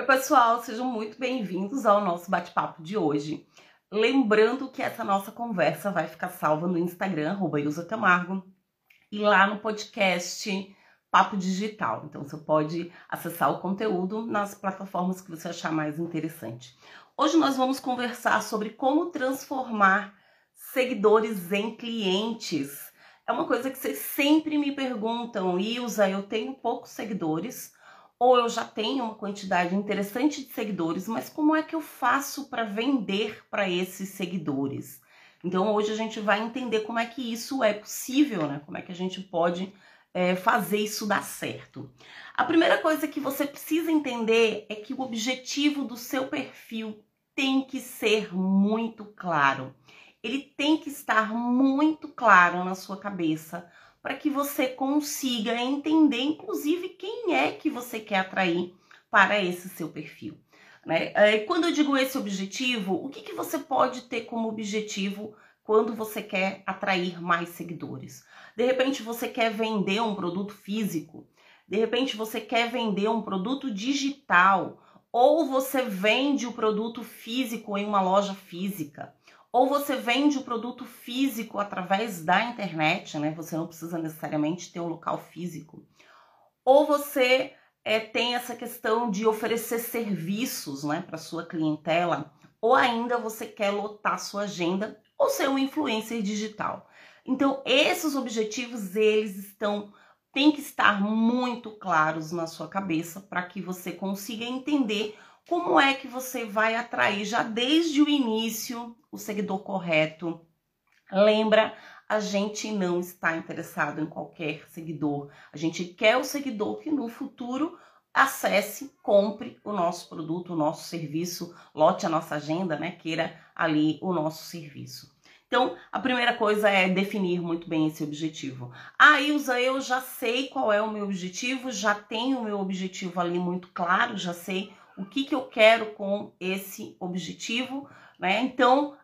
Oi, pessoal, sejam muito bem-vindos ao nosso bate-papo de hoje. Lembrando que essa nossa conversa vai ficar salva no Instagram, arroba Camargo, e lá no podcast Papo Digital. Então você pode acessar o conteúdo nas plataformas que você achar mais interessante. Hoje nós vamos conversar sobre como transformar seguidores em clientes. É uma coisa que vocês sempre me perguntam, Ilza, eu tenho poucos seguidores, ou eu já tenho uma quantidade interessante de seguidores, mas como é que eu faço para vender para esses seguidores? Então hoje a gente vai entender como é que isso é possível, né? Como é que a gente pode é, fazer isso dar certo. A primeira coisa que você precisa entender é que o objetivo do seu perfil tem que ser muito claro. Ele tem que estar muito claro na sua cabeça para que você consiga entender, inclusive, quem é que você quer atrair para esse seu perfil. Né? É, quando eu digo esse objetivo, o que, que você pode ter como objetivo quando você quer atrair mais seguidores? De repente você quer vender um produto físico, de repente você quer vender um produto digital, ou você vende o produto físico em uma loja física, ou você vende o produto físico através da internet, né? Você não precisa necessariamente ter um local físico. Ou você é, tem essa questão de oferecer serviços né, para sua clientela, ou ainda você quer lotar sua agenda ou ser um influencer digital. Então, esses objetivos, eles estão tem que estar muito claros na sua cabeça para que você consiga entender como é que você vai atrair já desde o início o seguidor correto. Lembra, a gente não está interessado em qualquer seguidor. A gente quer o seguidor que no futuro acesse, compre o nosso produto, o nosso serviço, lote a nossa agenda, né? Queira ali o nosso serviço. Então, a primeira coisa é definir muito bem esse objetivo. Ah, Ilza, eu já sei qual é o meu objetivo, já tenho o meu objetivo ali muito claro, já sei o que, que eu quero com esse objetivo, né? Então,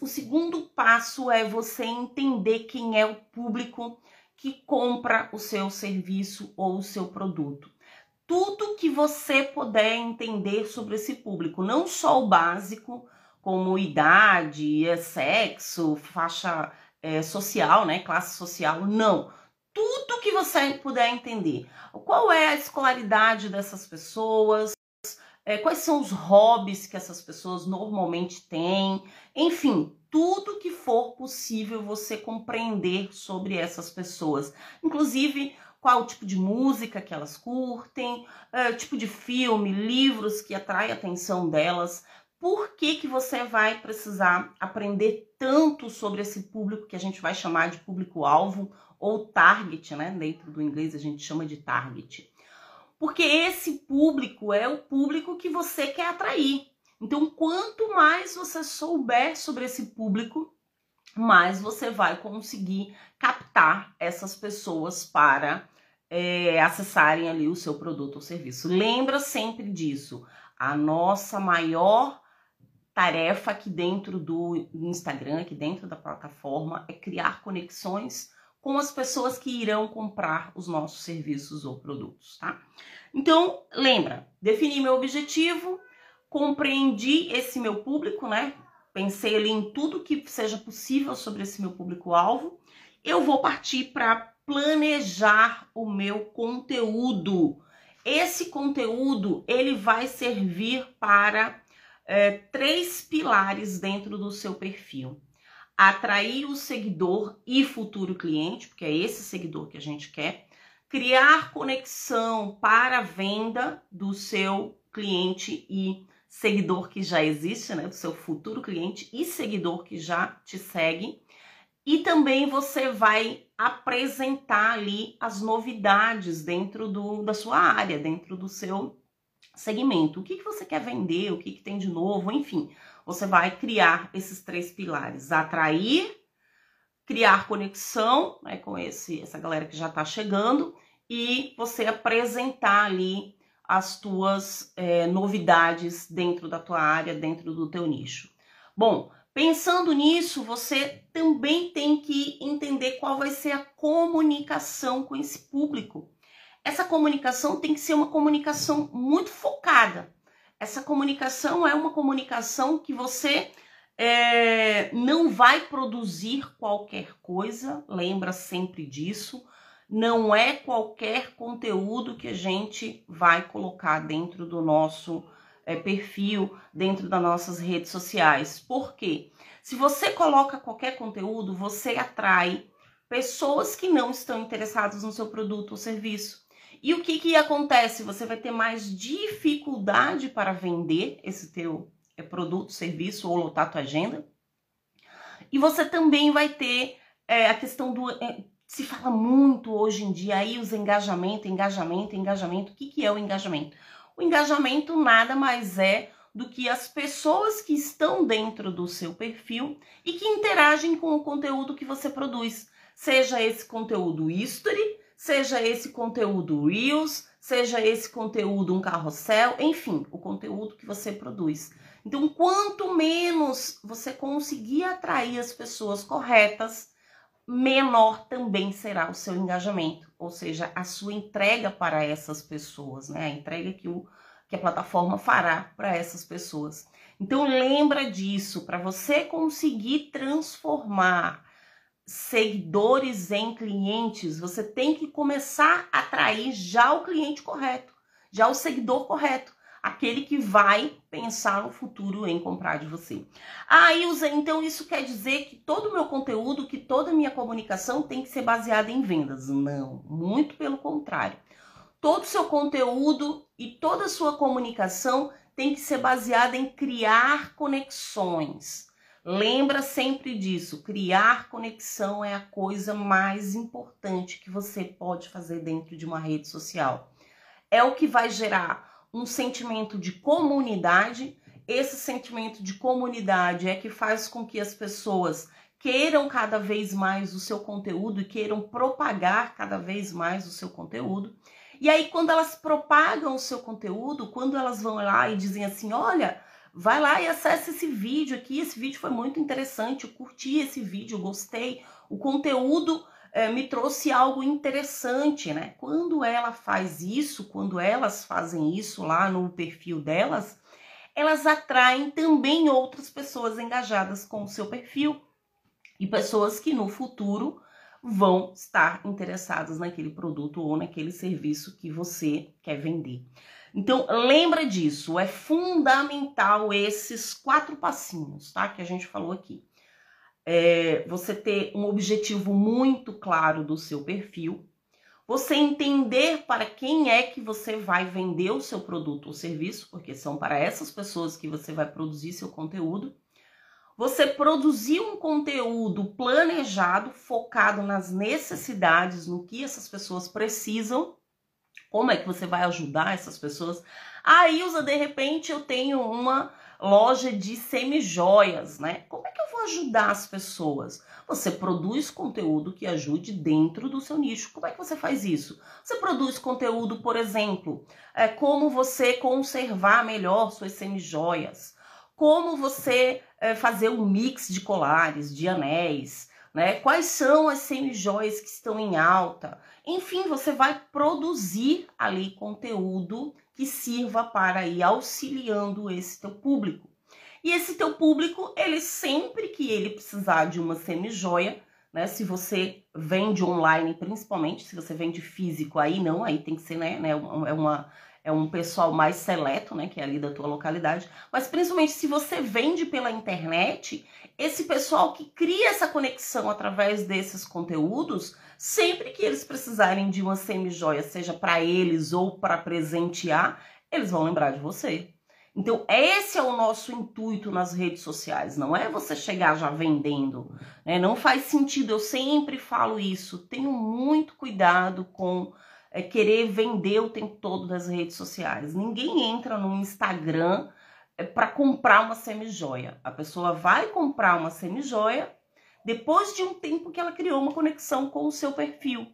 o segundo passo é você entender quem é o público que compra o seu serviço ou o seu produto. Tudo que você puder entender sobre esse público, não só o básico, como idade, é sexo, faixa é, social, né, classe social, não. Tudo que você puder entender. Qual é a escolaridade dessas pessoas? É, quais são os hobbies que essas pessoas normalmente têm? Enfim, tudo que for possível você compreender sobre essas pessoas. Inclusive, qual o tipo de música que elas curtem, é, tipo de filme, livros que atrai a atenção delas, por que, que você vai precisar aprender tanto sobre esse público que a gente vai chamar de público-alvo ou target, né? Dentro do inglês a gente chama de target. Porque esse público é o público que você quer atrair. Então, quanto mais você souber sobre esse público, mais você vai conseguir captar essas pessoas para é, acessarem ali o seu produto ou serviço. Lembra sempre disso. A nossa maior tarefa aqui dentro do Instagram, aqui dentro da plataforma, é criar conexões com as pessoas que irão comprar os nossos serviços ou produtos, tá? Então, lembra, defini meu objetivo, compreendi esse meu público, né? Pensei ali em tudo que seja possível sobre esse meu público-alvo. Eu vou partir para planejar o meu conteúdo. Esse conteúdo, ele vai servir para é, três pilares dentro do seu perfil. Atrair o seguidor e futuro cliente, porque é esse seguidor que a gente quer. Criar conexão para a venda do seu cliente e seguidor que já existe, né? Do seu futuro cliente e seguidor que já te segue. E também você vai apresentar ali as novidades dentro do, da sua área, dentro do seu segmento. O que, que você quer vender, o que, que tem de novo, enfim. Você vai criar esses três pilares: atrair, criar conexão né, com esse, essa galera que já está chegando e você apresentar ali as tuas é, novidades dentro da tua área, dentro do teu nicho. Bom, pensando nisso, você também tem que entender qual vai ser a comunicação com esse público essa comunicação tem que ser uma comunicação muito focada. essa comunicação é uma comunicação que você é, não vai produzir qualquer coisa, lembra sempre disso. Não é qualquer conteúdo que a gente vai colocar dentro do nosso é, perfil, dentro das nossas redes sociais. Por quê? Se você coloca qualquer conteúdo, você atrai pessoas que não estão interessadas no seu produto ou serviço. E o que, que acontece? Você vai ter mais dificuldade para vender esse teu é, produto, serviço ou lotar tua agenda. E você também vai ter é, a questão do. É, se fala muito hoje em dia aí os engajamento, engajamento, engajamento. O que, que é o engajamento? O engajamento nada mais é do que as pessoas que estão dentro do seu perfil e que interagem com o conteúdo que você produz. Seja esse conteúdo history, seja esse conteúdo Reels, seja esse conteúdo um carrossel, enfim, o conteúdo que você produz. Então, quanto menos você conseguir atrair as pessoas corretas, menor também será o seu engajamento, ou seja, a sua entrega para essas pessoas, né? A entrega que, o, que a plataforma fará para essas pessoas. Então, lembra disso, para você conseguir transformar seguidores em clientes, você tem que começar a atrair já o cliente correto, já o seguidor correto, aquele que vai pensar no futuro em comprar de você. Ah, Ilza, então isso quer dizer que todo o meu conteúdo, que toda a minha comunicação tem que ser baseada em vendas? Não, muito pelo contrário. Todo o seu conteúdo e toda a sua comunicação tem que ser baseada em criar conexões Lembra sempre disso, criar conexão é a coisa mais importante que você pode fazer dentro de uma rede social. É o que vai gerar um sentimento de comunidade. Esse sentimento de comunidade é que faz com que as pessoas queiram cada vez mais o seu conteúdo e queiram propagar cada vez mais o seu conteúdo. E aí, quando elas propagam o seu conteúdo, quando elas vão lá e dizem assim: olha, Vai lá e acesse esse vídeo aqui. Esse vídeo foi muito interessante. Eu curti esse vídeo, gostei. O conteúdo é, me trouxe algo interessante, né? Quando ela faz isso, quando elas fazem isso lá no perfil delas, elas atraem também outras pessoas engajadas com o seu perfil e pessoas que no futuro vão estar interessadas naquele produto ou naquele serviço que você quer vender. Então, lembra disso, é fundamental esses quatro passinhos, tá? Que a gente falou aqui. É, você ter um objetivo muito claro do seu perfil, você entender para quem é que você vai vender o seu produto ou serviço, porque são para essas pessoas que você vai produzir seu conteúdo. Você produzir um conteúdo planejado, focado nas necessidades, no que essas pessoas precisam como é que você vai ajudar essas pessoas? Ah, Ilza, de repente eu tenho uma loja de semi-joias, né? Como é que eu vou ajudar as pessoas? Você produz conteúdo que ajude dentro do seu nicho. Como é que você faz isso? Você produz conteúdo, por exemplo, é, como você conservar melhor suas semi-joias, como você é, fazer um mix de colares, de anéis, né? Quais são as semi-joias que estão em alta? Enfim, você vai produzir ali conteúdo que sirva para ir auxiliando esse teu público. E esse teu público, ele sempre que ele precisar de uma semi-joia, né? Se você vende online, principalmente, se você vende físico, aí não, aí tem que ser, né? né é uma é um pessoal mais seleto, né, que é ali da tua localidade, mas principalmente se você vende pela internet, esse pessoal que cria essa conexão através desses conteúdos, sempre que eles precisarem de uma semi-joia, seja para eles ou para presentear, eles vão lembrar de você. Então, esse é o nosso intuito nas redes sociais, não é você chegar já vendendo, né? Não faz sentido, eu sempre falo isso. Tenho muito cuidado com é, querer vender o tempo todo nas redes sociais. Ninguém entra no Instagram é, para comprar uma semi-joia. A pessoa vai comprar uma semi-joia depois de um tempo que ela criou uma conexão com o seu perfil.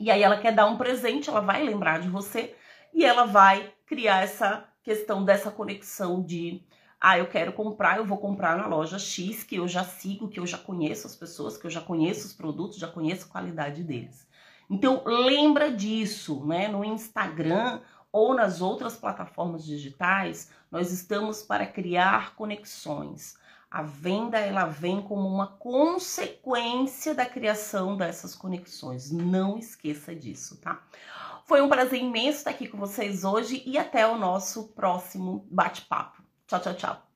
E aí ela quer dar um presente, ela vai lembrar de você e ela vai criar essa questão dessa conexão de ah, eu quero comprar, eu vou comprar na loja X, que eu já sigo, que eu já conheço as pessoas, que eu já conheço os produtos, já conheço a qualidade deles. Então lembra disso, né? No Instagram ou nas outras plataformas digitais, nós estamos para criar conexões. A venda ela vem como uma consequência da criação dessas conexões. Não esqueça disso, tá? Foi um prazer imenso estar aqui com vocês hoje e até o nosso próximo bate-papo. Tchau, tchau, tchau.